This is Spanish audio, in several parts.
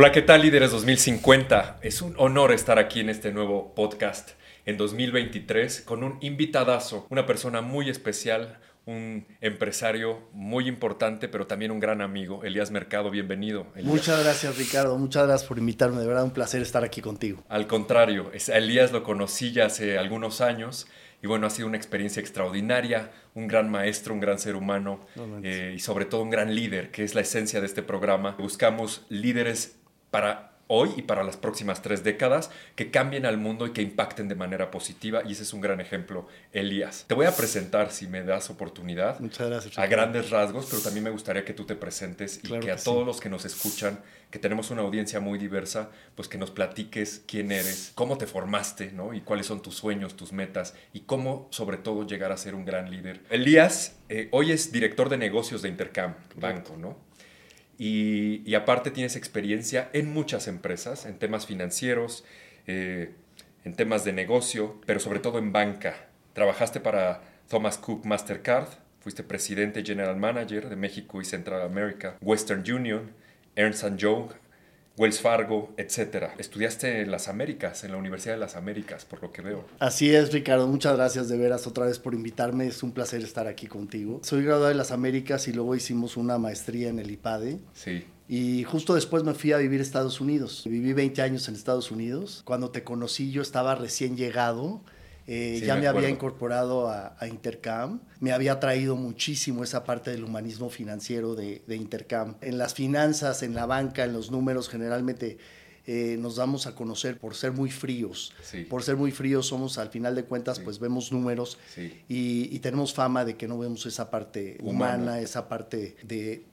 Hola, ¿qué tal líderes 2050? Es un honor estar aquí en este nuevo podcast en 2023 con un invitadazo, una persona muy especial, un empresario muy importante, pero también un gran amigo, Elías Mercado. Bienvenido. Muchas gracias, Ricardo. Muchas gracias por invitarme. De verdad, un placer estar aquí contigo. Al contrario, Elías lo conocí ya hace algunos años y bueno, ha sido una experiencia extraordinaria, un gran maestro, un gran ser humano eh, y sobre todo un gran líder, que es la esencia de este programa. Buscamos líderes para hoy y para las próximas tres décadas que cambien al mundo y que impacten de manera positiva. Y ese es un gran ejemplo, Elías. Te voy a presentar, si me das oportunidad, Muchas gracias, a grandes rasgos, pero también me gustaría que tú te presentes y que, a todos los que nos escuchan, que tenemos una audiencia muy diversa, pues que nos platiques quién eres, cómo te formaste, ¿no? Y cuáles son tus sueños, tus metas y cómo, sobre todo, llegar a ser un gran líder. Elías, eh, hoy es director de negocios de Intercam, banco, ¿no? Y, aparte tienes experiencia en muchas empresas, en temas financieros, eh, en temas de negocio, pero sobre todo en banca. Trabajaste para Thomas Cook Mastercard, fuiste presidente general manager de México y Central America, Western Union, Ernst Young, Wells Fargo, etcétera. Estudiaste en las Américas, en la Universidad de las Américas, por lo que veo. Así es, Ricardo. Muchas gracias de veras otra vez por invitarme. Es un placer estar aquí contigo. Soy graduado de las Américas y luego hicimos una maestría en el IPADE. Sí. Y justo después me fui a vivir a Estados Unidos. Viví 20 años en Estados Unidos. Cuando te conocí yo estaba recién llegado eh, ya me, había incorporado a, Intercam, me había traído muchísimo esa parte del humanismo financiero de, Intercam. En las finanzas, en la banca, en los números, generalmente eh, nos damos a conocer por ser muy fríos. Por ser muy fríos somos, al final de cuentas, pues vemos números y, tenemos fama de que no vemos esa parte humana, esa parte de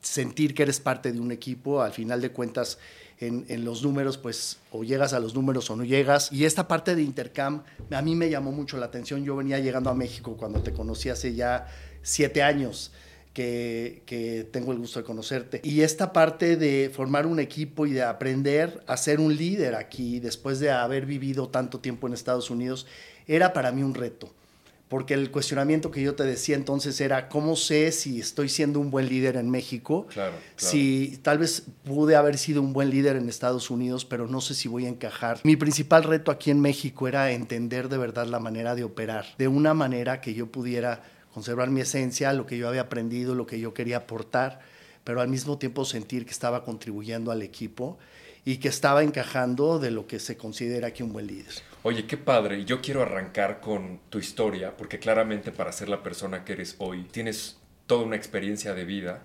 sentir que eres parte de un equipo. Al final de cuentas, en, los números, pues o llegas a los números o no llegas. Y esta parte de Intercam a mí me llamó mucho la atención. Yo venía llegando a México cuando te conocí hace ya siete años. Que, que, tengo el gusto de conocerte. Y esta parte de formar un equipo y de aprender a ser un líder aquí, después de haber vivido tanto tiempo en Estados Unidos, era para mí un reto porque el cuestionamiento que yo te decía entonces era, ¿cómo sé si estoy siendo un buen líder en México? Claro, Si tal vez pude haber sido un buen líder en Estados Unidos, pero no sé si voy a encajar. Mi principal reto aquí en México era entender de verdad la manera de operar, de una manera que yo pudiera conservar mi esencia, lo que yo había aprendido, lo que yo quería aportar, pero al mismo tiempo sentir que estaba contribuyendo al equipo y que estaba encajando de lo que se considera aquí un buen líder. Oye, qué padre. Yo quiero arrancar con tu historia, porque claramente para ser la persona que eres hoy, tienes toda una experiencia de vida.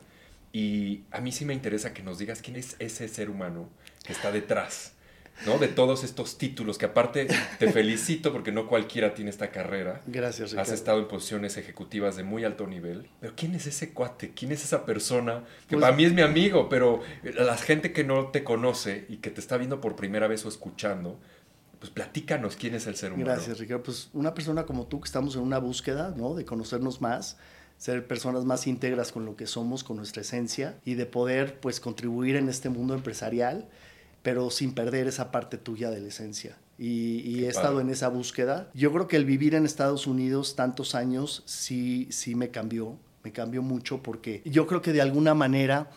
Y a mí sí me interesa que nos digas quién es ese ser humano que está detrás, ¿no? De todos estos títulos, que aparte te felicito porque no cualquiera tiene esta carrera. Gracias, Has estado en posiciones ejecutivas de muy alto nivel. Pero ¿quién es ese cuate? ¿Quién es esa persona? Que pues para mí es mi amigo, pero la gente que no te conoce y que te está viendo por primera vez o escuchando, pues platícanos quién es el ser humano. Gracias, Ricardo. Pues una persona como tú que estamos en una búsqueda, ¿no? De conocernos más, ser personas más íntegras con lo que somos, con nuestra esencia y de poder, pues, contribuir en este mundo empresarial, pero sin perder esa parte tuya de la esencia. Y, he estado en esa búsqueda. Yo creo que el vivir en Estados Unidos tantos años sí, sí me cambió, me cambió mucho porque yo creo que de alguna manera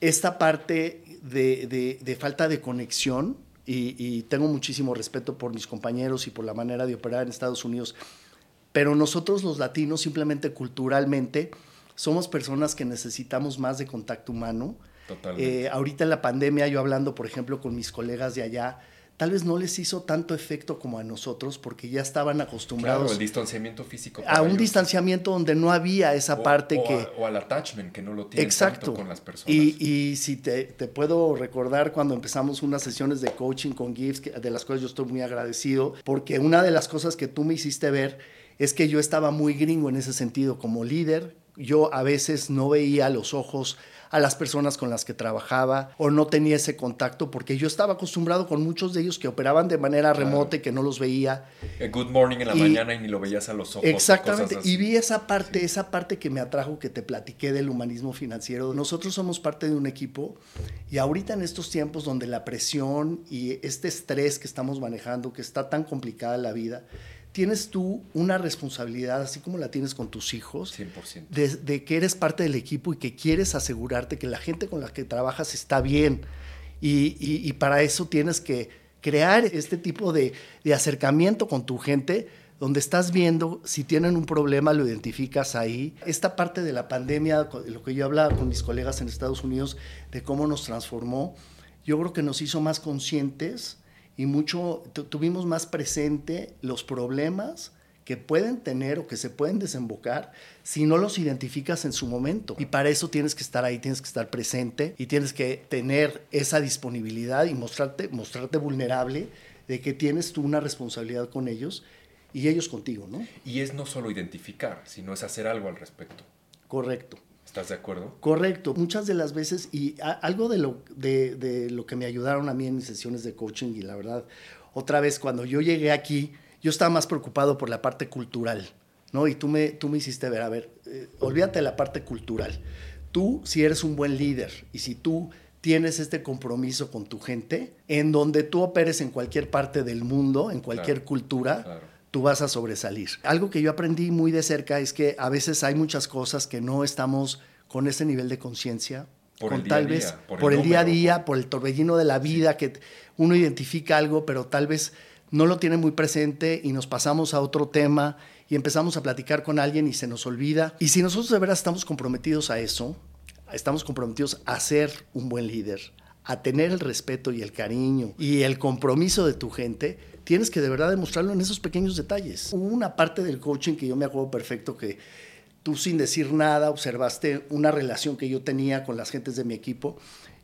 esta parte de, de, de falta de conexión y, tengo muchísimo respeto por mis compañeros y por la manera de operar en Estados Unidos, pero nosotros los latinos simplemente culturalmente somos personas que necesitamos más de contacto humano. Totalmente. Eh, ahorita en la pandemia, yo hablando, por ejemplo, con mis colegas de allá, tal vez no les hizo tanto efecto como a nosotros porque ya estaban acostumbrados claro, el distanciamiento físico a un distanciamiento donde no había esa parte que o al attachment que no lo tiene exacto. con las personas. Y, y si te, te, puedo recordar cuando empezamos unas sesiones de coaching con Gibbs de las cuales yo estoy muy agradecido porque una de las cosas que tú me hiciste ver es que yo estaba muy gringo en ese sentido como líder. Yo a veces no veía los ojos a las personas con las que trabajaba o no tenía ese contacto porque yo estaba acostumbrado con muchos de ellos que operaban de manera remota y que no los veía. good morning en la mañana y ni lo veías a los ojos. Exactamente. Y vi esa parte, esa parte que me atrajo, que te platiqué del humanismo financiero. Nosotros somos parte de un equipo y ahorita en estos tiempos donde la presión y este estrés que estamos manejando, que está tan complicada la vida, tienes tú una responsabilidad, así como la tienes con tus hijos, 100%. De, que eres parte del equipo y que quieres asegurarte que la gente con la que trabajas está bien Y, para eso tienes que crear este tipo de, de acercamiento con tu gente donde estás viendo si tienen un problema, lo identificas ahí. Esta parte de la pandemia, lo que yo hablaba con mis colegas en Estados Unidos, de cómo nos transformó, yo creo que nos hizo más conscientes y mucho, tuvimos más presente los problemas que pueden tener o que se pueden desembocar si no los identificas en su momento. Y para eso tienes que estar ahí, tienes que estar presente y tienes que tener esa disponibilidad y mostrarte, mostrarte vulnerable de que tienes tú una responsabilidad con ellos y ellos contigo, ¿no? Y es no solo identificar, sino es hacer algo al respecto. Correcto. ¿Estás de acuerdo? Correcto. Muchas de las veces, y algo de lo, de, de lo que me ayudaron a mí en mis sesiones de coaching, y la verdad, otra vez cuando yo llegué aquí, yo estaba más preocupado por la parte cultural, ¿no? Y tú me, tú me hiciste ver, a ver, eh, olvídate de la parte cultural. Tú, si eres un buen líder y si tú tienes este compromiso con tu gente, en donde tú operes en cualquier parte del mundo, en cualquier cultura, tú vas a sobresalir. Algo que yo aprendí muy de cerca es que a veces hay muchas cosas que no estamos con ese nivel de conciencia. Con tal vez por, el, día a día, por el torbellino de la vida, que uno identifica algo, pero tal vez no lo tiene muy presente y nos pasamos a otro tema y empezamos a platicar con alguien y se nos olvida. Y si nosotros de veras estamos comprometidos a eso, estamos comprometidos a ser un buen líder, a tener el respeto y el cariño y el compromiso de tu gente, tienes que de verdad demostrarlo en esos pequeños detalles. Hubo una parte del coaching que yo me acuerdo perfecto que tú sin decir nada observaste una relación que yo tenía con las gentes de mi equipo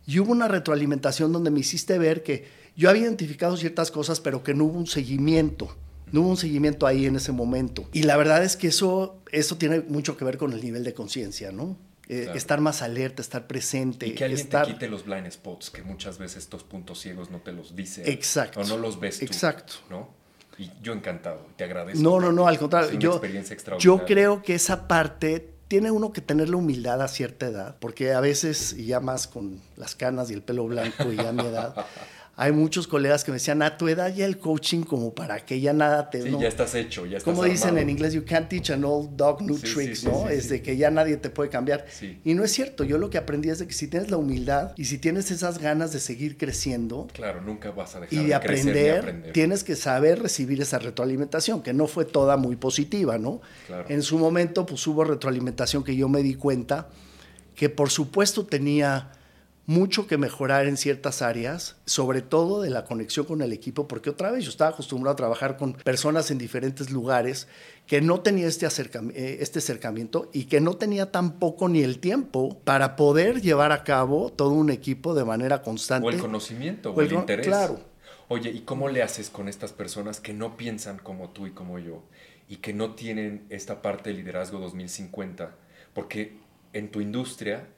y hubo una retroalimentación donde me hiciste ver que yo había identificado ciertas cosas, pero que no hubo un seguimiento. No hubo un seguimiento ahí en ese momento. Y la verdad es que eso, eso tiene mucho que ver con el nivel de conciencia, ¿no? Eh, estar más alerta, estar presente. Y que alguien estar... te quite los blind spots, que muchas veces estos puntos ciegos no te los dice. Exacto. O no los ves tú. Exacto. ¿no? Y yo encantado, te agradezco. No, no, no, al contrario. Es una yo, experiencia extraordinaria. yo creo que esa parte tiene uno que tener la humildad a cierta edad, porque a veces, y ya más con las canas y el pelo blanco y ya mi edad, hay muchos colegas que me decían, a tu edad ya el coaching como para que ya nada te... Sí, ya estás hecho, ya estás Como dicen en inglés, you can't teach an old dog new tricks, ¿no? es de que ya nadie te puede cambiar. Y no es cierto, yo lo que aprendí es de que si tienes la humildad y si tienes esas ganas de seguir creciendo... Claro, nunca vas a dejar y de, aprender, aprender, tienes que saber recibir esa retroalimentación, que no fue toda muy positiva, ¿no? En su momento, pues hubo retroalimentación que yo me di cuenta que por supuesto tenía mucho que mejorar en ciertas áreas, sobre todo de la conexión con el equipo, porque otra vez yo estaba acostumbrado a trabajar con personas en diferentes lugares que no tenía este, eh, este acercamiento y que no tenía tampoco ni el tiempo para poder llevar a cabo todo un equipo de manera constante. O el conocimiento, o, el, interés. Claro. Oye, ¿y cómo le haces con estas personas que no piensan como tú y como yo y que no tienen esta parte de liderazgo 2050? Porque en tu industria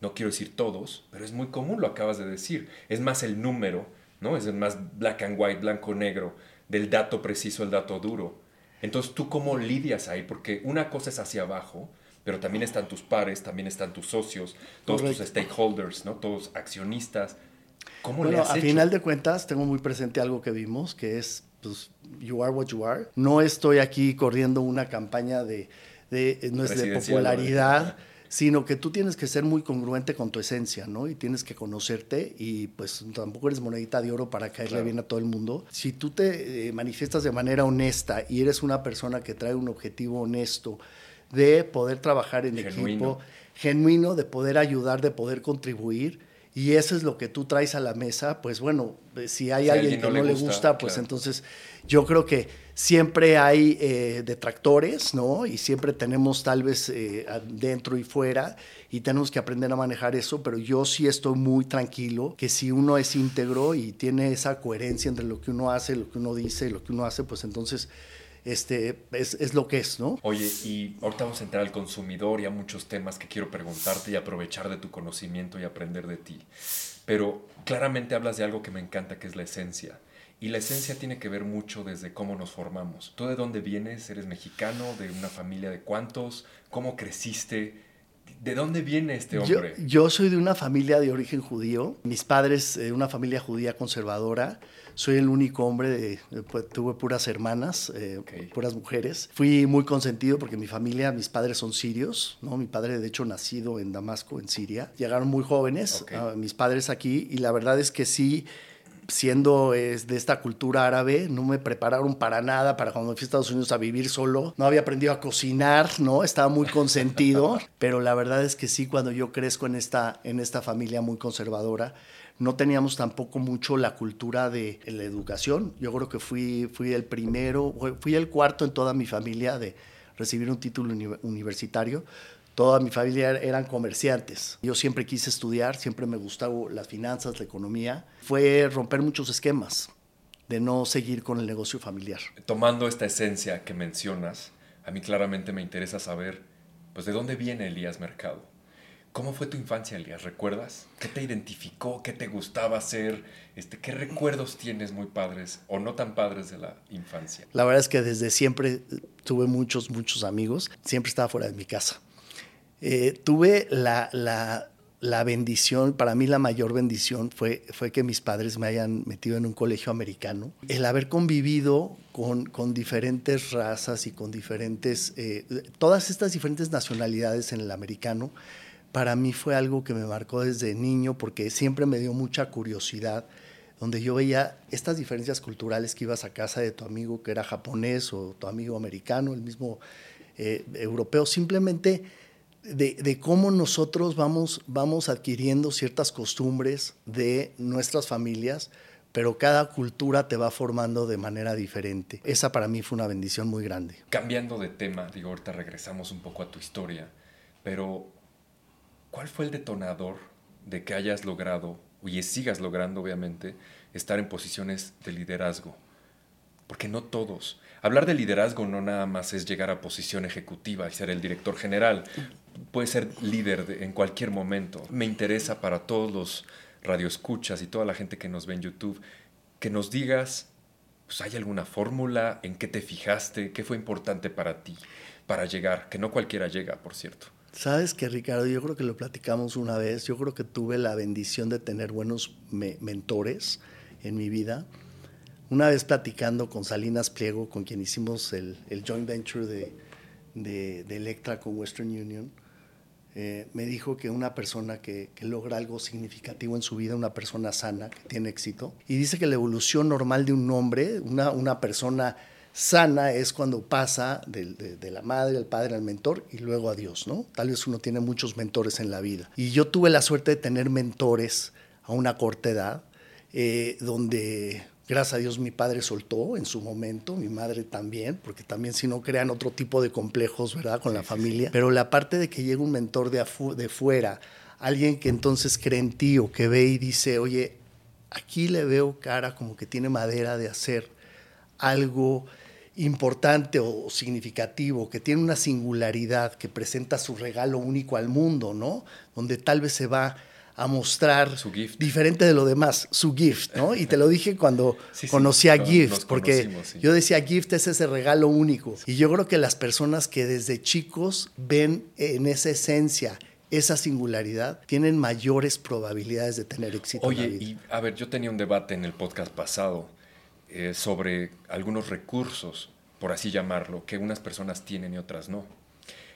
no quiero decir todos, pero es muy común, lo acabas de decir. Es más el número, ¿no? Es más black and white, blanco-negro, del dato preciso al dato duro. Entonces, ¿tú cómo lidias ahí? Porque una cosa es hacia abajo, pero también están tus pares, también están tus socios, todos tus stakeholders, ¿no? Todos accionistas. ¿Cómo bueno, le has a final de cuentas, tengo muy presente algo que vimos, que es, pues, you are what you are. No estoy aquí corriendo una campaña de, de no es de popularidad sino que tú tienes que ser muy congruente con tu esencia, ¿no? Y tienes que conocerte y pues tampoco eres monedita de oro para caerle bien a todo el mundo. Si tú te eh, manifiestas de manera honesta y eres una persona que trae un objetivo honesto de poder trabajar en equipo, genuino, de poder ayudar, de poder contribuir, y eso es lo que tú traes a la mesa, pues bueno, eh, si hay alguien, que no le gusta, pues entonces yo creo que siempre hay eh, detractores, ¿no? Y siempre tenemos tal vez eh, dentro y fuera y tenemos que aprender a manejar eso, pero yo sí estoy muy tranquilo que si uno es íntegro y tiene esa coherencia entre lo que uno hace, lo que uno dice, lo que uno hace, pues entonces este, es, es, lo que es, ¿no? Oye, y ahorita vamos a entrar al consumidor y a muchos temas que quiero preguntarte y aprovechar de tu conocimiento y aprender de ti. Pero claramente hablas de algo que me encanta, que es la esencia. Y la esencia tiene que ver mucho desde cómo nos formamos. ¿Tú de dónde vienes? ¿Eres mexicano? ¿De una familia de cuántos? ¿Cómo creciste? ¿De dónde viene este hombre? Yo, soy de una familia de origen judío. Mis padres, eh, una familia judía conservadora. Soy el único hombre, de, pues, tuve puras hermanas, eh, puras mujeres. Fui muy consentido porque mi familia, mis padres son sirios, ¿no? Mi padre, de hecho, nacido en Damasco, en Siria. Llegaron muy jóvenes, mis padres aquí, y la verdad es que sí, siendo de esta cultura árabe, no me prepararon para nada para cuando fui a Estados Unidos a vivir solo. No había aprendido a cocinar, ¿no? Estaba muy consentido, pero la verdad es que sí, cuando yo crezco en esta, en esta familia muy conservadora, no teníamos tampoco mucho la cultura de la educación. Yo creo que fui, el primero, fui el cuarto en toda mi familia de recibir un título universitario toda mi familia er-, eran comerciantes. Yo siempre quise estudiar, siempre me gustaba las finanzas, la economía. Fue romper muchos esquemas de no seguir con el negocio familiar. Tomando esta esencia que mencionas, a mí claramente me interesa saber, pues, ¿de dónde viene Elías Mercado? ¿Cómo fue tu infancia, Elías? ¿Recuerdas? ¿Qué te identificó? ¿Qué te gustaba hacer? Este, ¿Qué recuerdos tienes muy padres o no tan padres de la infancia? La verdad es que desde siempre tuve muchos, muchos amigos. Siempre estaba fuera de mi casa. Eh, tuve la, la, bendición, para mí la mayor bendición fue, fue que mis padres me hayan metido en un colegio americano. El haber convivido con, con diferentes razas y con diferentes, eh, todas estas diferentes nacionalidades en el americano, para mí fue algo que me marcó desde niño porque siempre me dio mucha curiosidad donde yo veía estas diferencias culturales que ibas a casa de tu amigo que era japonés o tu amigo americano, el mismo eh, europeo, simplemente de, cómo nosotros vamos, vamos adquiriendo ciertas costumbres de nuestras familias, pero cada cultura te va formando de manera diferente. Esa para mí fue una bendición muy grande. Cambiando de tema, digo, ahorita regresamos un poco a tu historia, pero ¿cuál fue el detonador de que hayas logrado, y sigas logrando obviamente, estar en posiciones de liderazgo? Porque no todos. Hablar de liderazgo no nada más es llegar a posición ejecutiva y ser el director general puede ser líder en cualquier momento. Me interesa para todos los radioescuchas y toda la gente que nos ve en YouTube que nos digas, pues, ¿hay alguna fórmula? ¿En qué te fijaste? ¿Qué fue importante para ti para llegar? Que no cualquiera llega, por cierto. Sabes que Ricardo, yo creo que lo platicamos una vez, yo creo que tuve la bendición de tener buenos mentores en mi vida. Una vez platicando con Salinas Pliego, con quien hicimos el, joint venture de, de, de Electra con Western Union, eh, me dijo que una persona que, logra algo significativo en su vida, una persona sana, que tiene éxito, y dice que la evolución normal de un hombre, una, una persona sana es cuando pasa de, la madre, al padre, al mentor y luego a Dios, ¿no? Tal vez uno tiene muchos mentores en la vida. Y yo tuve la suerte de tener mentores a una corta edad, eh, donde Gracias a Dios mi padre soltó en su momento, mi madre también, porque también si no crean otro tipo de complejos, ¿verdad? Con la familia. Pero la parte de que llega un mentor de, de fuera, alguien que entonces cree en ti o que ve y dice, oye, aquí le veo cara como que tiene madera de hacer algo importante o significativo, que tiene una singularidad, que presenta su regalo único al mundo, ¿no? Donde tal vez se va a mostrar su gift. diferente de lo demás, su gift, ¿no? Y te lo dije cuando conocí a Gift, porque yo decía Gift es ese regalo único. Y yo creo que las personas que desde chicos ven en esa esencia esa singularidad, tienen mayores probabilidades de tener éxito. Oye, en la vida. y a ver, yo tenía un debate en el podcast pasado eh, sobre algunos recursos, por así llamarlo, que unas personas tienen y otras no.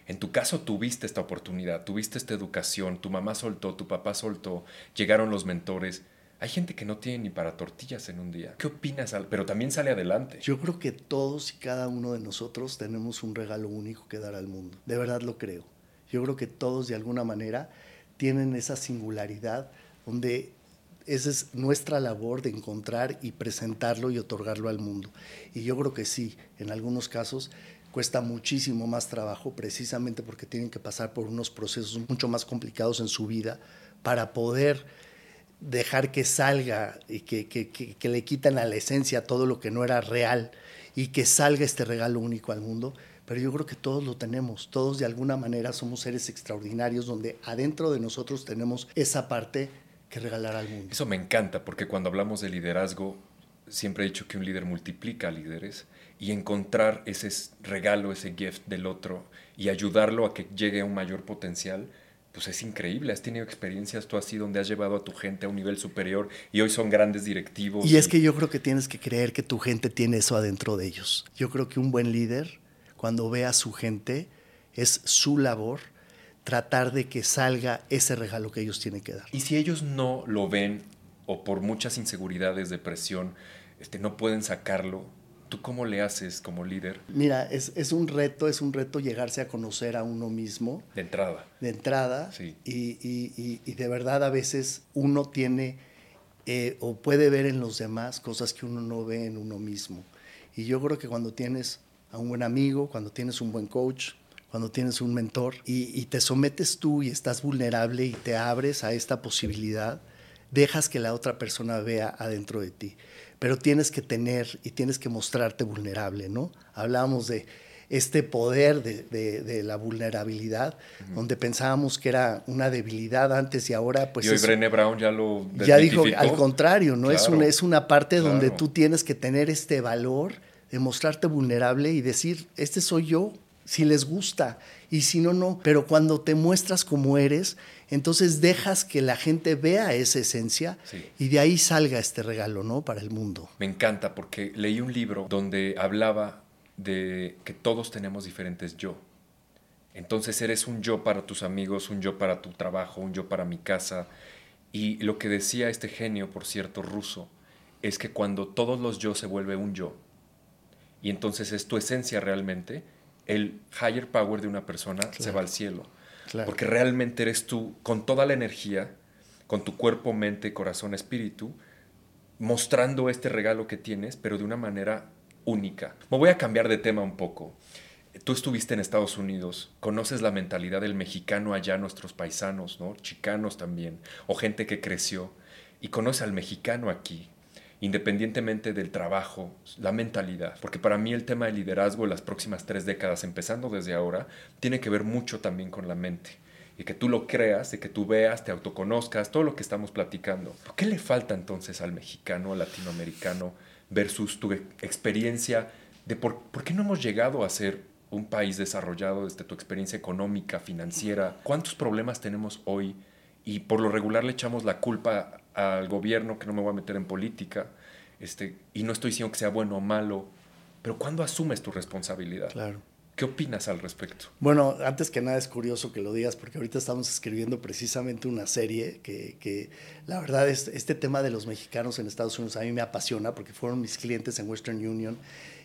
En tu caso tuviste esta oportunidad, tuviste esta educación, tu mamá soltó, tu papá soltó, llegaron los mentores. Hay gente que no tiene ni para tortillas en un día. ¿Qué opinas? Pero también sale adelante. Yo creo que todos y cada uno de nosotros tenemos un regalo único que dar al mundo. De verdad lo creo. Yo creo que todos de alguna manera tienen esa singularidad donde esa es nuestra labor de encontrar y presentarlo y otorgarlo al mundo. Y yo creo que sí, en algunos casos cuesta muchísimo más trabajo precisamente porque tienen que pasar por unos procesos mucho más complicados en su vida para poder dejar que salga y que, que, le quitan a la esencia todo lo que no era real y que salga este regalo único al mundo. Pero yo creo que todos lo tenemos, todos de alguna manera somos seres extraordinarios donde adentro de nosotros tenemos esa parte que regalar al mundo. Eso me encanta porque cuando hablamos de liderazgo, siempre he dicho que un líder multiplica líderes y encontrar ese regalo, ese gift del otro y ayudarlo a que llegue a un mayor potencial, pues es increíble. Has tenido experiencias tú así donde has llevado a tu gente a un nivel superior y hoy son grandes directivos. Y es que yo creo que tienes que creer que tu gente tiene eso adentro de ellos. Yo creo que un buen líder, cuando ve a su gente, es su labor tratar de que salga ese regalo que ellos tienen que dar. Y si ellos no lo ven o por muchas inseguridades, depresión, este, no pueden sacarlo, ¿tú cómo le haces como líder? Mira, es, es, un reto, es un reto llegarse a conocer a uno mismo. De entrada. De entrada. Sí. Y, y, y, de verdad a veces uno tiene eh, o puede ver en los demás cosas que uno no ve en uno mismo. Y yo creo que cuando tienes a un buen amigo, cuando tienes un buen coach, cuando tienes un mentor y, y, te sometes tú y estás vulnerable y te abres a esta posibilidad, dejas que la otra persona vea adentro de ti. Pero tienes que tener y tienes que mostrarte vulnerable, ¿no? Hablábamos de este poder de, de, de la vulnerabilidad, uh -huh. donde pensábamos que era una debilidad antes y ahora pues... Y hoy es, Brené Brown ya lo... Ya dijo, al contrario, ¿no? Claro, es, una, es una parte claro. donde tú tienes que tener este valor de mostrarte vulnerable y decir, este soy yo, si les gusta y si no, no. Pero cuando te muestras como eres, entonces dejas que la gente vea esa esencia sí. y de ahí salga este regalo, ¿no? Para el mundo. Me encanta porque leí un libro donde hablaba de que todos tenemos diferentes yo. Entonces eres un yo para tus amigos, un yo para tu trabajo, un yo para mi casa. Y lo que decía este genio, por cierto, ruso, es que cuando todos los yo se vuelve un yo, y entonces es tu esencia realmente, el higher power de una persona claro. se va al cielo. Claro. Porque realmente eres tú, con toda la energía, con tu cuerpo, mente, corazón, espíritu, mostrando este regalo que tienes, pero de una manera única. Me voy a cambiar de tema un poco. Tú estuviste en Estados Unidos, conoces la mentalidad del mexicano allá, nuestros paisanos, ¿no? Chicanos también, o gente que creció, y conoces al mexicano aquí, independientemente del trabajo, la mentalidad. Porque para mí el tema de liderazgo en las próximas tres décadas, empezando desde ahora, tiene que ver mucho también con la mente. Y que tú lo creas, de que tú veas, te autoconozcas, todo lo que estamos platicando. ¿Qué le falta entonces al mexicano, al latinoamericano, versus tu experiencia de por, por qué no hemos llegado a ser un país desarrollado desde tu experiencia económica, financiera? ¿Cuántos problemas tenemos hoy? Y por lo regular le echamos la culpa al gobierno, que no me voy a meter en política, este, y no estoy diciendo que sea bueno o malo, pero ¿cuándo asumes tu responsabilidad? Claro. ¿Qué opinas al respecto? Bueno, antes que nada es curioso que lo digas, porque ahorita estamos escribiendo precisamente una serie que, que la verdad, es, este tema de los mexicanos en Estados Unidos a mí me apasiona, porque fueron mis clientes en Western Union.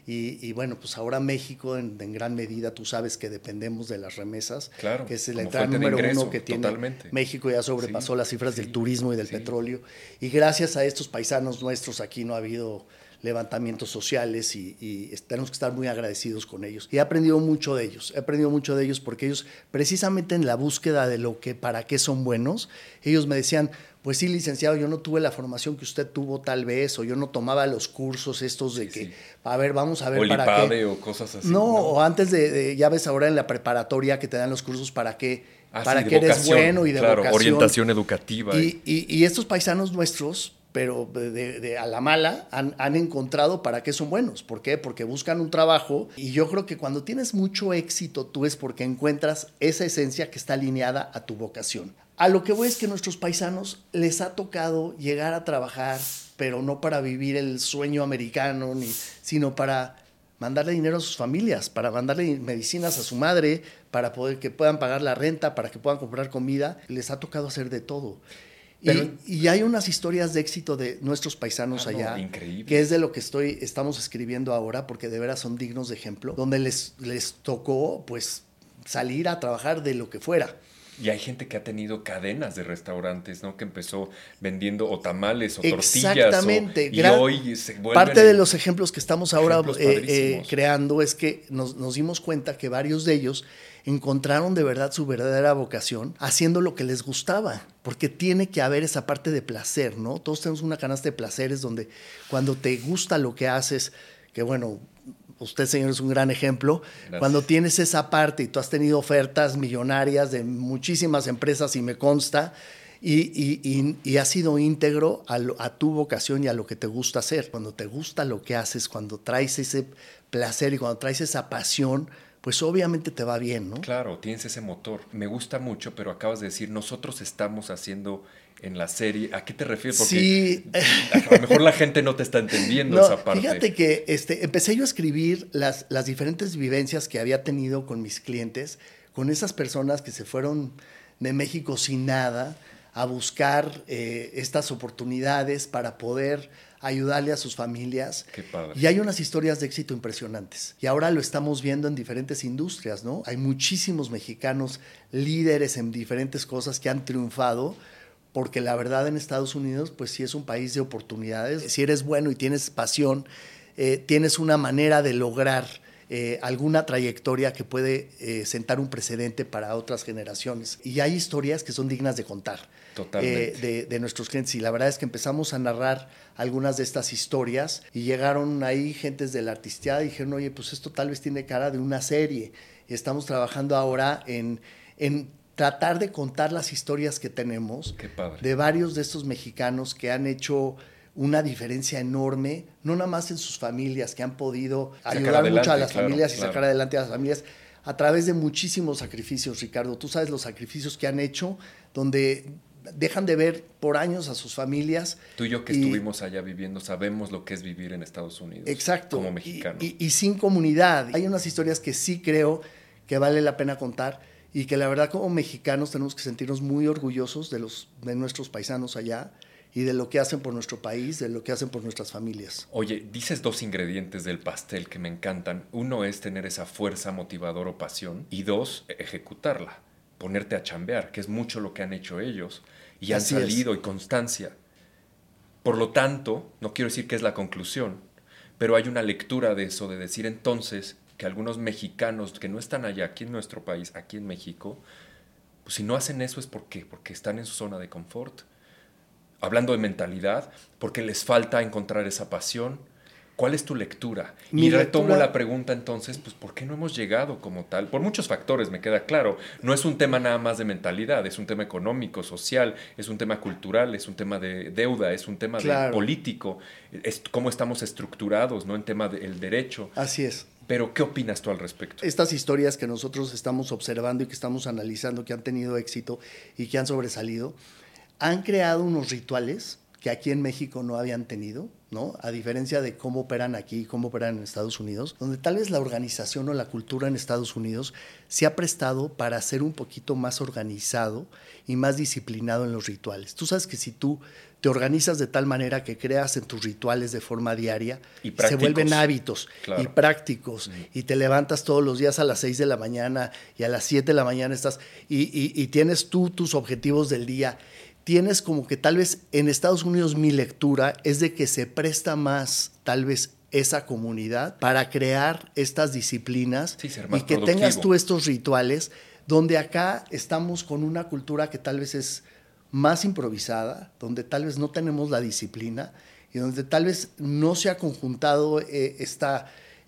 Y, y, bueno, pues ahora México en, en, gran medida, tú sabes que dependemos de las remesas, claro, que es la entrada número ingreso, uno que tiene totalmente. México, ya sobrepasó sí, las cifras sí, del turismo y del sí. petróleo. Y gracias a estos paisanos nuestros aquí no ha habido levantamientos sociales y, y, tenemos que estar muy agradecidos con ellos. Y he aprendido mucho de ellos, he aprendido mucho de ellos porque ellos precisamente en la búsqueda de lo que para qué son buenos, ellos me decían, pues sí, licenciado, yo no tuve la formación que usted tuvo tal vez, o yo no tomaba los cursos estos de sí, que, sí. a ver, vamos a ver o para qué. o cosas así. No, ¿no? o antes de, de, ya ves ahora en la preparatoria que te dan los cursos para qué, ah, para sí, que eres bueno y de claro, vocación. orientación educativa. Y, y, y estos paisanos nuestros, pero de, de, a la mala han, encontrado para qué son buenos. ¿Por qué? Porque buscan un trabajo y yo creo que cuando tienes mucho éxito tú es porque encuentras esa esencia que está alineada a tu vocación. A lo que voy es que nuestros paisanos les ha tocado llegar a trabajar, pero no para vivir el sueño americano, sino para mandarle dinero a sus familias, para mandarle medicinas a su madre, para poder que puedan pagar la renta, para que puedan comprar comida. Les ha tocado hacer de todo. Pero, y, y, hay unas historias de éxito de nuestros paisanos ah, allá, no, increíble. que es de lo que estoy, estamos escribiendo ahora, porque de veras son dignos de ejemplo, donde les, les tocó pues salir a trabajar de lo que fuera. Y hay gente que ha tenido cadenas de restaurantes, ¿no? Que empezó vendiendo o tamales o tortillas. Exactamente. O, y hoy se Parte de los ejemplos que estamos ahora eh, eh, creando es que nos, nos dimos cuenta que varios de ellos encontraron de verdad su verdadera vocación haciendo lo que les gustaba, porque tiene que haber esa parte de placer, ¿no? Todos tenemos una canasta de placeres donde cuando te gusta lo que haces, que bueno, usted señor es un gran ejemplo, Gracias. cuando tienes esa parte y tú has tenido ofertas millonarias de muchísimas empresas y me consta, y, y, y, y has sido íntegro a, lo, a, tu vocación y a lo que te gusta hacer. Cuando te gusta lo que haces, cuando traes ese placer y cuando traes esa pasión, pues obviamente te va bien, ¿no? Claro, tienes ese motor. Me gusta mucho, pero acabas de decir, nosotros estamos haciendo en la serie. ¿A qué te refieres? Porque sí. a lo mejor la gente no te está entendiendo esa parte. Fíjate que este, empecé yo a escribir las, las diferentes vivencias que había tenido con mis clientes, con esas personas que se fueron de México sin nada a buscar eh, estas oportunidades para poder ayudarle a sus familias. Qué padre. Y hay unas historias de éxito impresionantes. Y ahora lo estamos viendo en diferentes industrias, ¿no? Hay muchísimos mexicanos líderes en diferentes cosas que han triunfado porque la verdad en Estados Unidos, pues sí es un país de oportunidades. Si eres bueno y tienes pasión, eh, tienes una manera de lograr eh, alguna trayectoria que puede eh, sentar un precedente para otras generaciones. Y hay historias que son dignas de contar de, de, nuestros clientes. Y la verdad es que empezamos a narrar algunas de estas historias y llegaron ahí gentes de la artisteada y dijeron, oye, pues esto tal vez tiene cara de una serie. Y estamos trabajando ahora en, en tratar de contar las historias que tenemos de varios de estos mexicanos que han hecho una diferencia enorme, no nada más en sus familias, que han podido ayudar mucho a las familias y sacar adelante a las familias a través de muchísimos sacrificios, Ricardo. Tú sabes los sacrificios que han hecho, donde dejan de ver por años a sus familias. Tú y yo que estuvimos allá viviendo sabemos lo que es vivir en Estados Unidos. Exacto. Como mexicanos. Y, y, sin comunidad. Hay unas historias que sí creo que vale la pena contar y que la verdad como mexicanos tenemos que sentirnos muy orgullosos de, los, de nuestros paisanos allá y de lo que hacen por nuestro país, de lo que hacen por nuestras familias. Oye, dices dos ingredientes del pastel que me encantan. Uno es tener esa fuerza motivadora o pasión y dos, ejecutarla, ponerte a chambear, que es mucho lo que han hecho ellos y han salido y constancia. Por lo tanto, no quiero decir que es la conclusión, pero hay una lectura de eso, de decir entonces que algunos mexicanos que no están allá, aquí en nuestro país, aquí en México, pues si no hacen eso es porque, porque están en su zona de confort. Hablando de mentalidad, porque les falta encontrar esa pasión, ¿Cuál es tu lectura? y retomo la pregunta entonces, pues ¿por qué no hemos llegado como tal? Por muchos factores, me queda claro. No es un tema nada más de mentalidad, es un tema económico, social, es un tema cultural, es un tema de deuda, es un tema de político, es cómo estamos estructurados, ¿no? En tema del derecho. Así es. Pero, ¿qué opinas tú al respecto? Estas historias que nosotros estamos observando y que estamos analizando, que han tenido éxito y que han sobresalido, han creado unos rituales que aquí en México no habían tenido, ¿no? A diferencia de cómo operan aquí y cómo operan en Estados Unidos, donde tal vez la organización o la cultura en Estados Unidos se ha prestado para ser un poquito más organizado y más disciplinado en los rituales. Tú sabes que si tú te organizas de tal manera que creas en tus rituales de forma diaria, y se vuelven hábitos y prácticos, y te levantas todos los días a las 6 de la mañana y a las 7 de la mañana estás, y, y tienes tú tus objetivos del día tienes como que tal vez en Estados Unidos mi lectura es de que se presta más tal vez esa comunidad para crear estas disciplinas y que tengas tú estos rituales donde acá estamos con una cultura que tal vez es más improvisada, donde tal vez no tenemos la disciplina y donde tal vez no se ha conjuntado eh,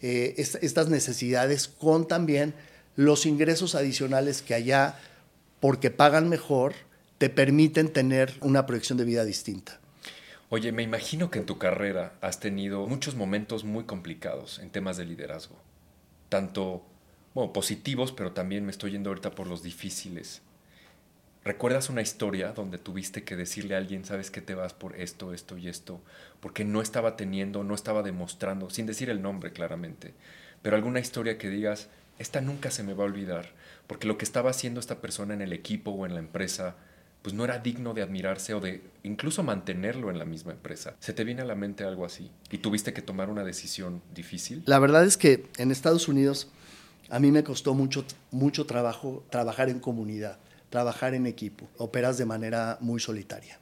eh, estas necesidades con también los ingresos adicionales que allá, porque pagan mejor, te permiten tener una proyección de vida distinta. Oye, me imagino que en tu carrera has tenido muchos momentos muy complicados en temas de liderazgo, tanto bueno, positivos, pero también me estoy yendo ahorita por los difíciles. ¿Recuerdas una historia donde tuviste que decirle a alguien, sabes que te vas por esto, esto y esto, porque no estaba teniendo, no estaba demostrando, sin decir el nombre claramente, pero alguna historia que digas, esta nunca se me va a olvidar, porque lo que estaba haciendo esta persona en el equipo o en la empresa pues no era digno de admirarse o de incluso mantenerlo en la misma empresa. ¿Se te viene a la mente algo así? ¿Y tuviste que tomar una decisión difícil? La verdad es que en Estados Unidos a mí me costó mucho, mucho trabajo trabajar en comunidad, trabajar en equipo. Operas de manera muy solitaria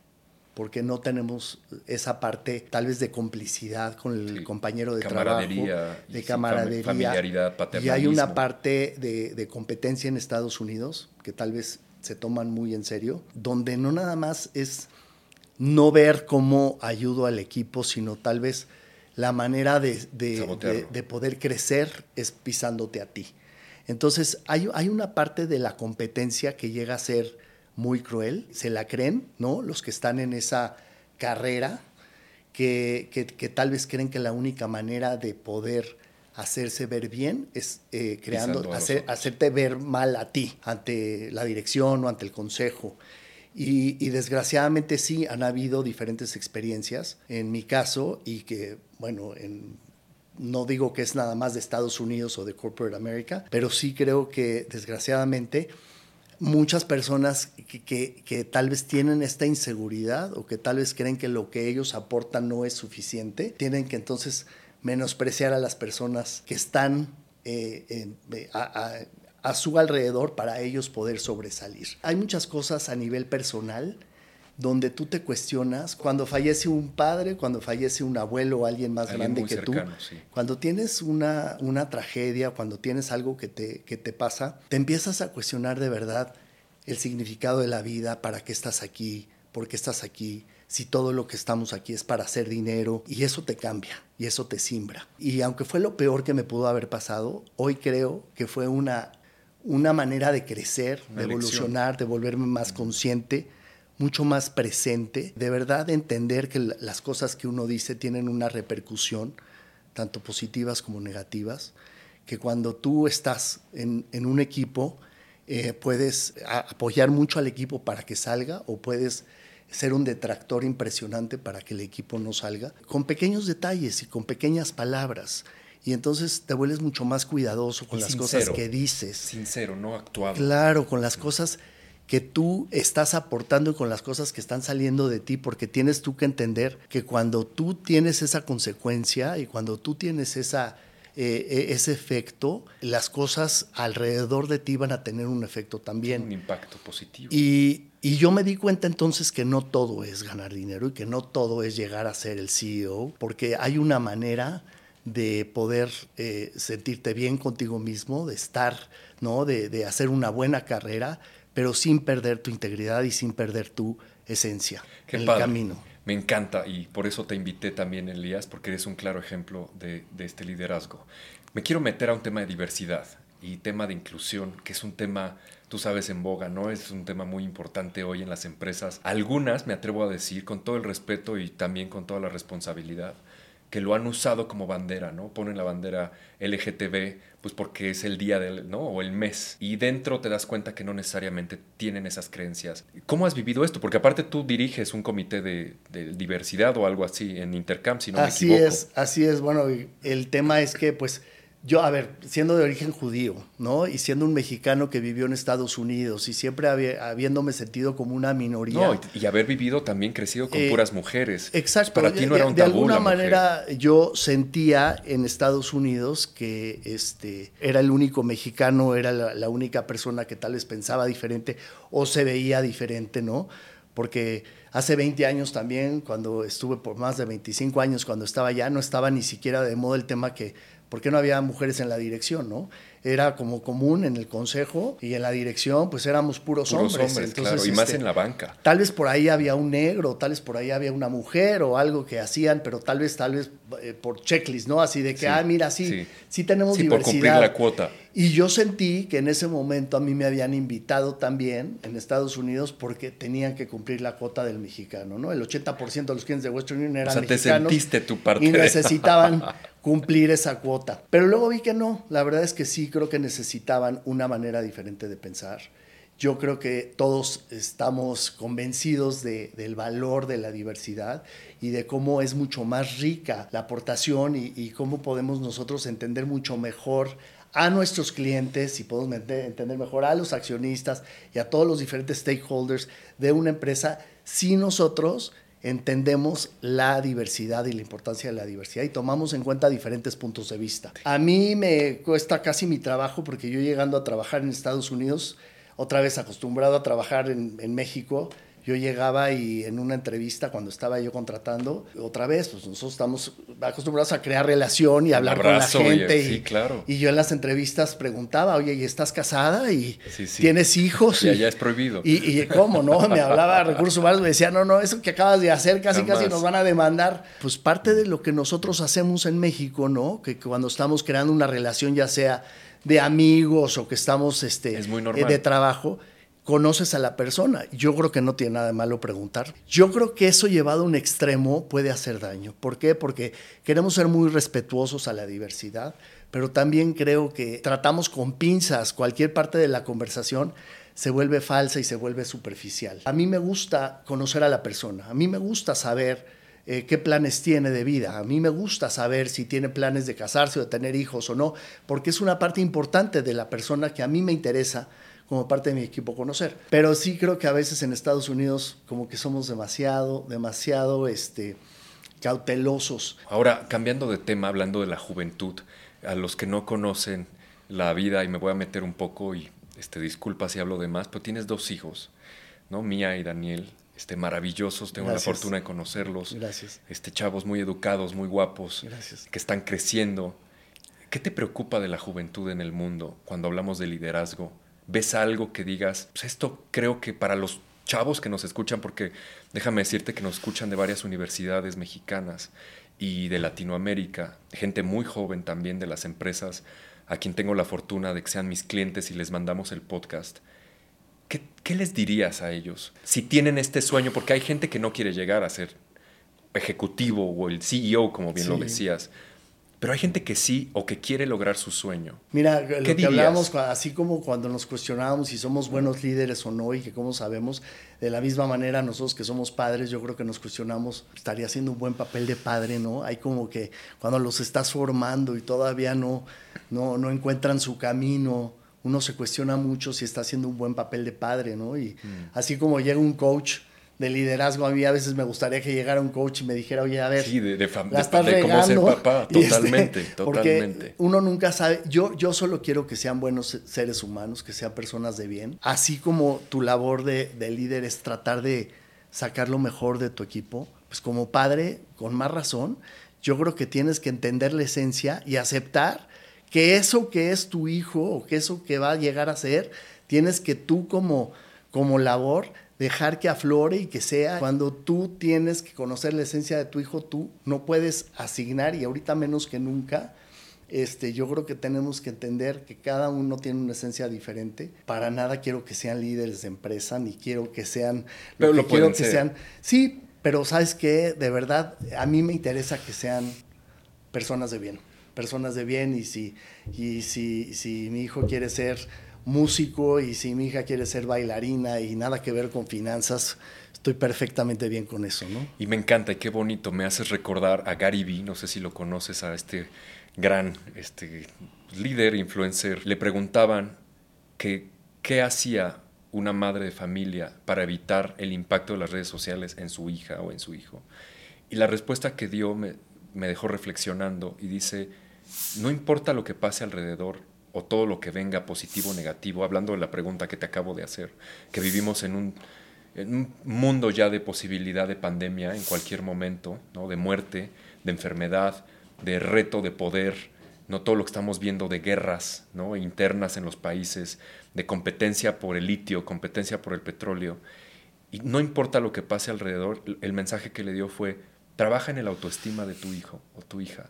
porque no tenemos esa parte tal vez de complicidad con el compañero de trabajo, de camaradería, familiaridad, paternalismo. Y hay una parte de, de competencia en Estados Unidos que tal vez se toman muy en serio, donde no nada más es no ver cómo ayudo al equipo, sino tal vez la manera de, de, poder crecer es pisándote a ti. Entonces hay, hay, una parte de la competencia que llega a ser muy cruel, se la creen, ¿no? Los que están en esa carrera, que, que, que tal vez creen que la única manera de poder hacerse ver bien, es eh, creando, hacer, hacerte ver mal a ti ante la dirección o ante el consejo. Y, desgraciadamente sí, han habido diferentes experiencias en mi caso y que, bueno, no digo que es nada más de Estados Unidos o de Corporate America, pero sí creo que desgraciadamente muchas personas que, que, tal vez tienen esta inseguridad o que tal vez creen que lo que ellos aportan no es suficiente, tienen que entonces menospreciar a las personas que están eh, a, su alrededor para ellos poder sobresalir. Hay muchas cosas a nivel personal donde tú te cuestionas cuando fallece un padre, cuando fallece un abuelo o alguien más grande que tú, cuando tienes una, una tragedia, cuando tienes algo que te, que te pasa, te empiezas a cuestionar de verdad el significado de la vida, para qué estás aquí, por qué estás aquí, si todo lo que estamos aquí es para hacer dinero y eso te cambia y eso te simbra. Y aunque fue lo peor que me pudo haber pasado, hoy creo que fue una, una manera de crecer, de evolucionar, de volverme más consciente, mucho más presente, de verdad entender que las cosas que uno dice tienen una repercusión, tanto positivas como negativas, que cuando tú estás en, un equipo, eh, puedes apoyar mucho al equipo para que salga o puedes ser un detractor impresionante para que el equipo no salga, con pequeños detalles y con pequeñas palabras. Y entonces te vuelves mucho más cuidadoso con las cosas que dices. Sincero, no actuado. Claro, con las cosas que tú estás aportando y con las cosas que están saliendo de ti, porque tienes tú que entender que cuando tú tienes esa consecuencia y cuando tú tienes esa, eh, e, ese efecto, las cosas alrededor de ti van a tener un efecto también. Un impacto positivo. Y, y yo me di cuenta entonces que no todo es ganar dinero y que no todo es llegar a ser el CEO, porque hay una manera de poder eh, sentirte bien contigo mismo, de estar, ¿no? De, de, hacer una buena carrera, pero sin perder tu integridad y sin perder tu esencia en el camino. Me encanta y por eso te invité también, Elías, porque eres un claro ejemplo de, de este liderazgo. Me quiero meter a un tema de diversidad y tema de inclusión, que es un tema tú sabes, en boga, ¿no? Es un tema muy importante hoy en las empresas. Algunas, me atrevo a decir, con todo el respeto y también con toda la responsabilidad, que lo han usado como bandera, ¿no? Ponen la bandera LGTB, pues porque es el día del, ¿no? O el mes. Y dentro te das cuenta que no necesariamente tienen esas creencias. ¿Cómo has vivido esto? Porque aparte tú diriges un comité de, diversidad o algo así en Intercam, si no así me equivoco. Así es, así es. Bueno, el tema es que, pues, yo, a ver, siendo de origen judío, ¿no? Y siendo un mexicano que vivió en Estados Unidos y siempre habiéndome sentido como una minoría. No, y, haber vivido también crecido con eh, puras mujeres. Exacto. Para ti no era un tabú, De alguna manera yo sentía en Estados Unidos que este, era el único mexicano, era la, única persona que tal vez pensaba diferente o se veía diferente, ¿no? Porque hace 20 años también, cuando estuve por más de 25 años, cuando estaba allá, no estaba ni siquiera de moda el tema que ¿Por qué no había mujeres en la dirección, no? Era como común en el consejo y en la dirección, pues éramos puros, hombres. claro, y más este, en la banca. Tal vez por ahí había un negro, tal vez por ahí había una mujer o algo que hacían, pero tal vez, tal vez eh, por checklist, ¿no? Así de que, ah, mira, sí, sí, tenemos diversidad. Por cumplir la cuota. Y yo sentí que en ese momento a mí me habían invitado también en Estados Unidos porque tenían que cumplir la cuota del mexicano, ¿no? El 80% de los clientes de Western Union eran o sea, mexicanos. Te sentiste tu parte. Y necesitaban cumplir esa cuota. Pero luego vi que no, la verdad es que sí creo que necesitaban una manera diferente de pensar. Yo creo que todos estamos convencidos de, del valor de la diversidad y de cómo es mucho más rica la aportación y, y cómo podemos nosotros entender mucho mejor a nuestros clientes y podemos entender mejor a los accionistas y a todos los diferentes stakeholders de una empresa si nosotros entendemos la diversidad y la importancia de la diversidad y tomamos en cuenta diferentes puntos de vista. A mí me cuesta casi mi trabajo porque yo llegando a trabajar en Estados Unidos, otra vez acostumbrado a trabajar en, en México, yo llegaba y en una entrevista cuando estaba yo contratando, otra vez, pues nosotros estamos acostumbrados a crear relación y hablar con la gente. y, sí, claro. y yo en las entrevistas preguntaba, oye, ¿y estás casada? ¿Y tienes hijos? Y allá es prohibido. Y, cómo, ¿no? Me hablaba recursos humanos, me decía, no, no, eso que acabas de hacer casi, casi nos van a demandar. Pues parte de lo que nosotros hacemos en México, ¿no? Que cuando estamos creando una relación, ya sea de amigos o que estamos este, es muy eh, de trabajo, conoces a la persona. Yo creo que no tiene nada de malo preguntar. Yo creo que eso llevado a un extremo puede hacer daño. ¿Por qué? Porque queremos ser muy respetuosos a la diversidad, pero también creo que tratamos con pinzas cualquier parte de la conversación se vuelve falsa y se vuelve superficial. A mí me gusta conocer a la persona, a mí me gusta saber eh, qué planes tiene de vida, a mí me gusta saber si tiene planes de casarse o de tener hijos o no, porque es una parte importante de la persona que a mí me interesa como parte de mi equipo conocer. Pero sí creo que a veces en Estados Unidos como que somos demasiado, demasiado este, cautelosos. Ahora, cambiando de tema, hablando de la juventud, a los que no conocen la vida, y me voy a meter un poco, y este, disculpa si hablo de más, pero tienes dos hijos, ¿no? Mía y Daniel, este, maravillosos, tengo la fortuna de conocerlos. Gracias. Este, chavos muy educados, muy guapos, Gracias. que están creciendo. ¿Qué te preocupa de la juventud en el mundo cuando hablamos de liderazgo? ¿Ves algo que digas, pues esto creo que para los chavos que nos escuchan, porque déjame decirte que nos escuchan de varias universidades mexicanas y de Latinoamérica, gente muy joven también de las empresas, a quien tengo la fortuna de que sean mis clientes y les mandamos el podcast. ¿Qué, qué les dirías a ellos si tienen este sueño? Porque hay gente que no quiere llegar a ser ejecutivo o el CEO, como bien lo decías. Pero hay gente que sí o que quiere lograr su sueño. Mira, lo que hablábamos, así como cuando nos cuestionábamos si somos buenos líderes o no y que cómo sabemos, de la misma manera nosotros que somos padres, yo creo que nos cuestionamos, estaría haciendo un buen papel de padre, ¿no? Hay como que cuando los estás formando y todavía no, no, no encuentran su camino, uno se cuestiona mucho si está haciendo un buen papel de padre, ¿no? Y mm. así como llega un coach de liderazgo. A mí a veces me gustaría que llegara un coach y me dijera, oye, a ver, sí, de, de, cómo ser papá, este, totalmente, totalmente. uno nunca sabe, yo, yo solo quiero que sean buenos seres humanos, que sean personas de bien, así como tu labor de, de líder es tratar de sacar lo mejor de tu equipo, pues como padre, con más razón, yo creo que tienes que entender la esencia y aceptar que eso que es tu hijo o que eso que va a llegar a ser, tienes que tú como, como labor dejar que aflore y que sea. Cuando tú tienes que conocer la esencia de tu hijo, tú no puedes asignar, y ahorita menos que nunca, este, yo creo que tenemos que entender que cada uno tiene una esencia diferente. Para nada quiero que sean líderes de empresa, ni quiero que sean... Pero lo, quiero que sean... Sí, pero ¿sabes qué? De verdad, a mí me interesa que sean personas de bien. Personas de bien y si, y si, si mi hijo quiere ser músico y si mi hija quiere ser bailarina y nada que ver con finanzas, estoy perfectamente bien con eso, ¿no? Y me encanta y qué bonito, me haces recordar a Gary Vee, no sé si lo conoces, a este gran este, líder, influencer. Le preguntaban que, qué hacía una madre de familia para evitar el impacto de las redes sociales en su hija o en su hijo. Y la respuesta que dio me, me dejó reflexionando y dice, no importa lo que pase alrededor, o todo lo que venga positivo o negativo, hablando de la pregunta que te acabo de hacer, que vivimos en un, mundo ya de posibilidad de pandemia en cualquier momento, ¿no? de muerte, de enfermedad, de reto de poder, no todo lo que estamos viendo de guerras ¿no? internas en los países, de competencia por el litio, competencia por el petróleo. Y no importa lo que pase alrededor, el mensaje que le dio fue, trabaja en el autoestima de tu hijo o tu hija.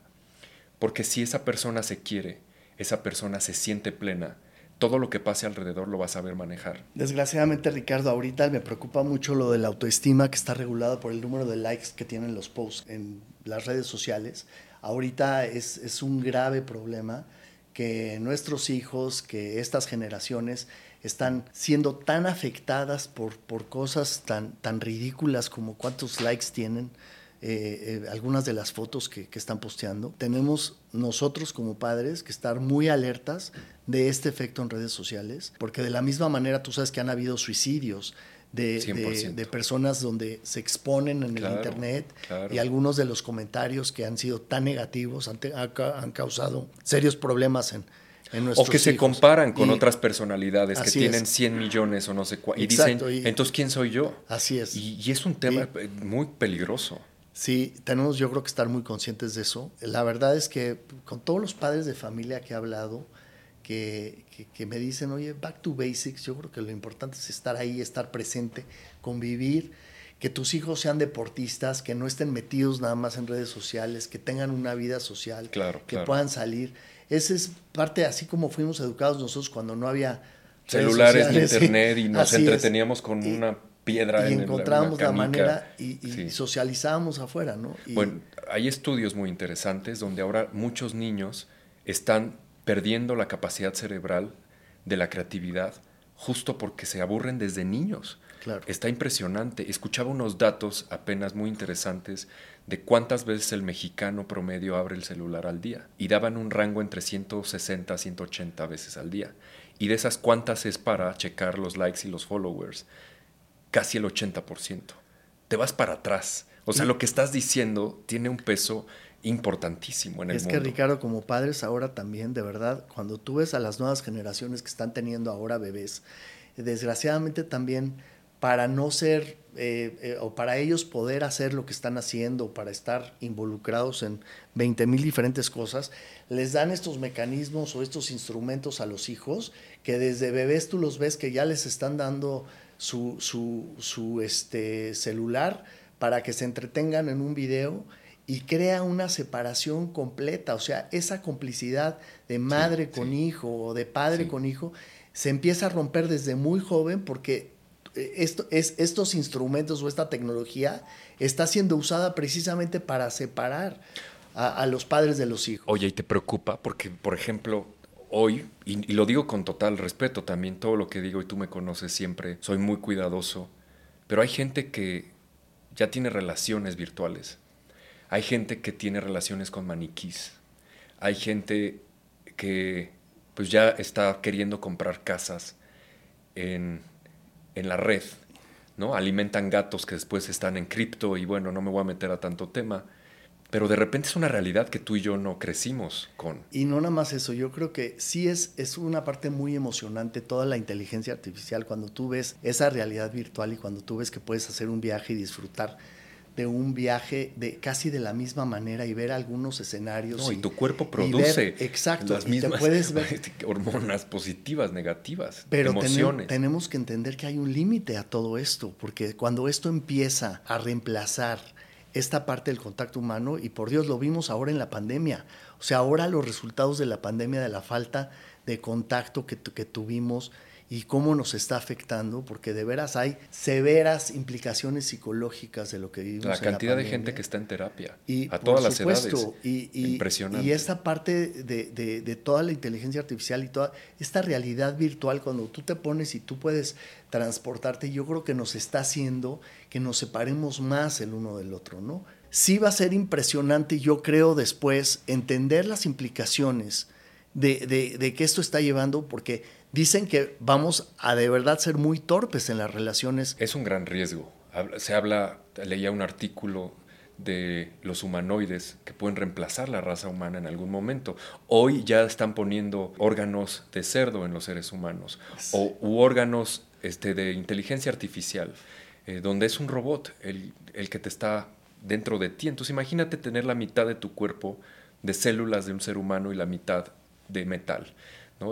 Porque si esa persona se quiere, esa persona se siente plena, todo lo que pase alrededor lo va a saber manejar. Desgraciadamente, Ricardo, ahorita me preocupa mucho lo de la autoestima que está regulada por el número de likes que tienen los posts en las redes sociales. Ahorita es, un grave problema que nuestros hijos, que estas generaciones están siendo tan afectadas por, por cosas tan, tan ridículas como cuántos likes tienen, eh, eh, algunas de las fotos que, están posteando. Tenemos nosotros como padres que estar muy alertas de este efecto en redes sociales, porque de la misma manera tú sabes que han habido suicidios. De, de, personas donde se exponen en el Internet y algunos de los comentarios que han sido tan negativos han, han causado serios problemas en, o que se comparan con otras personalidades que tienen 100 millones o no sé cuál. Y dicen, entonces, ¿quién soy yo? Así es. y es un tema muy peligroso. Sí, tenemos yo creo que estar muy conscientes de eso. La verdad es que con todos los padres de familia que he hablado, que, que, me dicen, oye, back to basics, yo creo que lo importante es estar ahí, estar presente, convivir, que tus hijos sean deportistas, que no estén metidos nada más en redes sociales, que tengan una vida social, que puedan salir. Esa es parte, así como fuimos educados nosotros cuando no había celulares ni internet y nos entreteníamos con una piedra y encontrábamos la, manera y, socializábamos afuera, ¿no? bueno, hay estudios muy interesantes donde ahora muchos niños están perdiendo la capacidad cerebral de la creatividad justo porque se aburren desde niños. Está impresionante. Escuchaba unos datos apenas muy interesantes de cuántas veces el mexicano promedio abre el celular al día. Y daban un rango entre 160 a 180 veces al día. Y de esas cuántas es para checar los likes y los followers. Casi el 80%. Te vas para atrás. O sea, lo que estás diciendo tiene un peso importantísimo en el mundo. Es que Ricardo, como padres ahora también, de verdad, cuando tú ves a las nuevas generaciones que están teniendo ahora bebés, desgraciadamente también para no ser eh, eh, o para ellos poder hacer lo que están haciendo, para estar involucrados en 20 mil diferentes cosas, les dan estos mecanismos o estos instrumentos a los hijos que desde bebés tú los ves que ya les están dando su, su, su este, celular para que se entretengan en un video y crea una separación completa, o sea, esa complicidad de madre con hijo o de padre con hijo se empieza a romper desde muy joven porque esto, es, estos instrumentos o esta tecnología está siendo usada precisamente para separar a, los padres de los hijos. Oye, ¿y te preocupa? Porque, por ejemplo, hoy, y, lo digo con total respeto también, todo lo que digo y tú me conoces siempre, soy muy cuidadoso, pero hay gente que ya tiene relaciones virtuales, hay gente que tiene relaciones con maniquís, hay gente que pues ya está queriendo comprar casas en en la red, ¿no? Alimentan gatos que después están en cripto y bueno, no me voy a meter a tanto tema, pero de repente es una realidad que tú y yo no crecimos con. Y no nada más eso, yo creo que sí es, es una parte muy emocionante toda la inteligencia artificial cuando tú ves esa realidad virtual y cuando tú ves que puedes hacer un viaje y disfrutar de un viaje de casi de la misma manera y ver algunos escenarios. No, y, tu cuerpo produce exacto, las mismas puedes ver, hormonas positivas, negativas, pero emociones. tenemos que entender que hay un límite a todo esto, porque cuando esto empieza a reemplazar esta parte del contacto humano, y por Dios lo vimos ahora en la pandemia, o sea, ahora los resultados de la pandemia, de la falta de contacto que, que tuvimos, y cómo nos está afectando, porque de veras hay severas implicaciones psicológicas de lo que vivimos. La cantidad de gente que está en terapia, y, a todas las edades. Y, y, Impresionante. Y esta parte de, de, de, toda la inteligencia artificial y toda esta realidad virtual, cuando tú te pones y tú puedes transportarte, yo creo que nos está haciendo que nos separemos más el uno del otro, ¿no? Sí va a ser impresionante, yo creo, después entender las implicaciones de, de que esto está llevando, porque dicen que vamos a de verdad ser muy torpes en las relaciones. Es un gran riesgo. Se habla, leía un artículo de los humanoides que pueden reemplazar la raza humana en algún momento. Hoy ya están poniendo órganos de cerdo en los seres humanos o u órganos este, de inteligencia artificial, eh, donde es un robot el, el que te está dentro de ti. Entonces imagínate tener la mitad de tu cuerpo de células de un ser humano y la mitad de metal.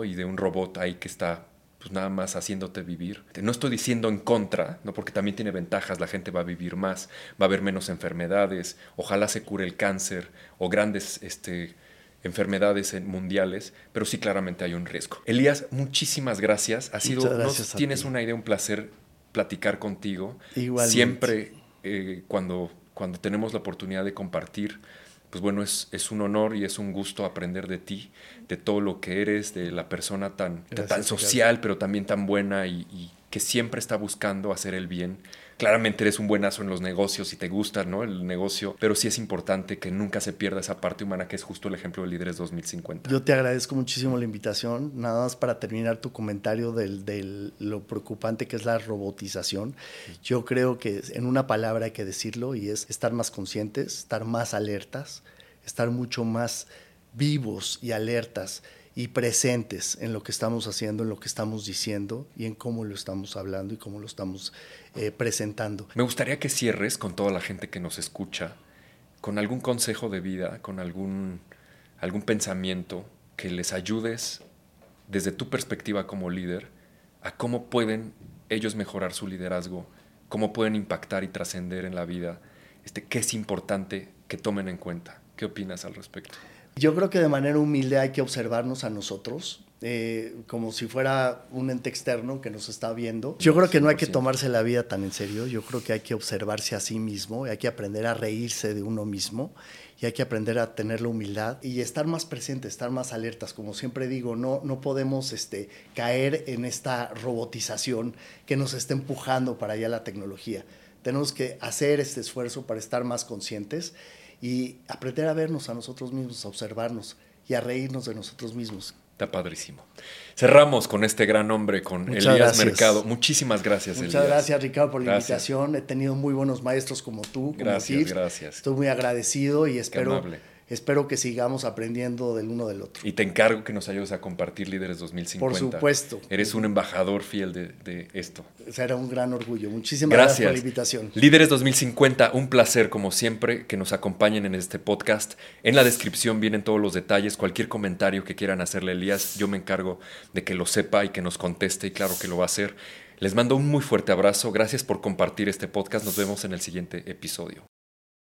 Y de un robot ahí que está pues nada más haciéndote vivir. No estoy diciendo en contra, ¿no? porque también tiene ventajas, la gente va a vivir más, va a haber menos enfermedades, ojalá se cure el cáncer o grandes este, enfermedades mundiales, pero sí claramente hay un riesgo. Elías, muchísimas gracias. Ha sido, tienes una idea, un placer platicar contigo. Igualmente. Siempre eh, cuando, cuando tenemos la oportunidad de compartir pues bueno, es, es, un honor y es un gusto aprender de ti, de todo lo que eres, de la persona tan, tan social, pero también tan buena y, que siempre está buscando hacer el bien. Claramente eres un buenazo en los negocios y te gusta ¿no? el negocio, pero sí es importante que nunca se pierda esa parte humana que es justo el ejemplo de Líderes 2050. Yo te agradezco muchísimo la invitación. Nada más para terminar tu comentario de lo preocupante que es la robotización. Yo creo que en una palabra hay que decirlo y es estar más conscientes, estar más alertas, estar mucho más vivos y alertas y presentes en lo que estamos haciendo, en lo que estamos diciendo y en cómo lo estamos hablando y cómo lo estamos eh, presentando. Me gustaría que cierres con toda la gente que nos escucha, con algún consejo de vida, con algún, algún pensamiento que les ayudes desde tu perspectiva como líder a cómo pueden ellos mejorar su liderazgo, cómo pueden impactar y trascender en la vida, este, qué es importante que tomen en cuenta. ¿Qué opinas al respecto? Yo creo que de manera humilde hay que observarnos a nosotros, eh, como si fuera un ente externo que nos está viendo. Yo creo que no hay que tomarse la vida tan en serio, yo creo que hay que observarse a sí mismo, hay que aprender a reírse de uno mismo y hay que aprender a tener la humildad y estar más presentes, estar más alertas. Como siempre digo, no, no podemos este, caer en esta robotización que nos está empujando para allá la tecnología. Tenemos que hacer este esfuerzo para estar más conscientes y aprender a vernos a nosotros mismos, a observarnos y a reírnos de nosotros mismos. Está padrísimo. Cerramos con este gran hombre, con Elías Mercado. Muchísimas gracias, Muchas gracias, Ricardo, por la invitación. He tenido muy buenos maestros como tú. Como gracias, gracias. Estoy muy agradecido y espero espero que sigamos aprendiendo del uno del otro. Y te encargo que nos ayudes a compartir Líderes 2050. Por supuesto. Eres un embajador fiel de, esto. Será un gran orgullo. Muchísimas gracias. por la invitación. Líderes 2050, un placer como siempre que nos acompañen en este podcast. En la descripción vienen todos los detalles, cualquier comentario que quieran hacerle Elías, yo me encargo de que lo sepa y que nos conteste y claro que lo va a hacer. Les mando un muy fuerte abrazo, gracias por compartir este podcast, nos vemos en el siguiente episodio.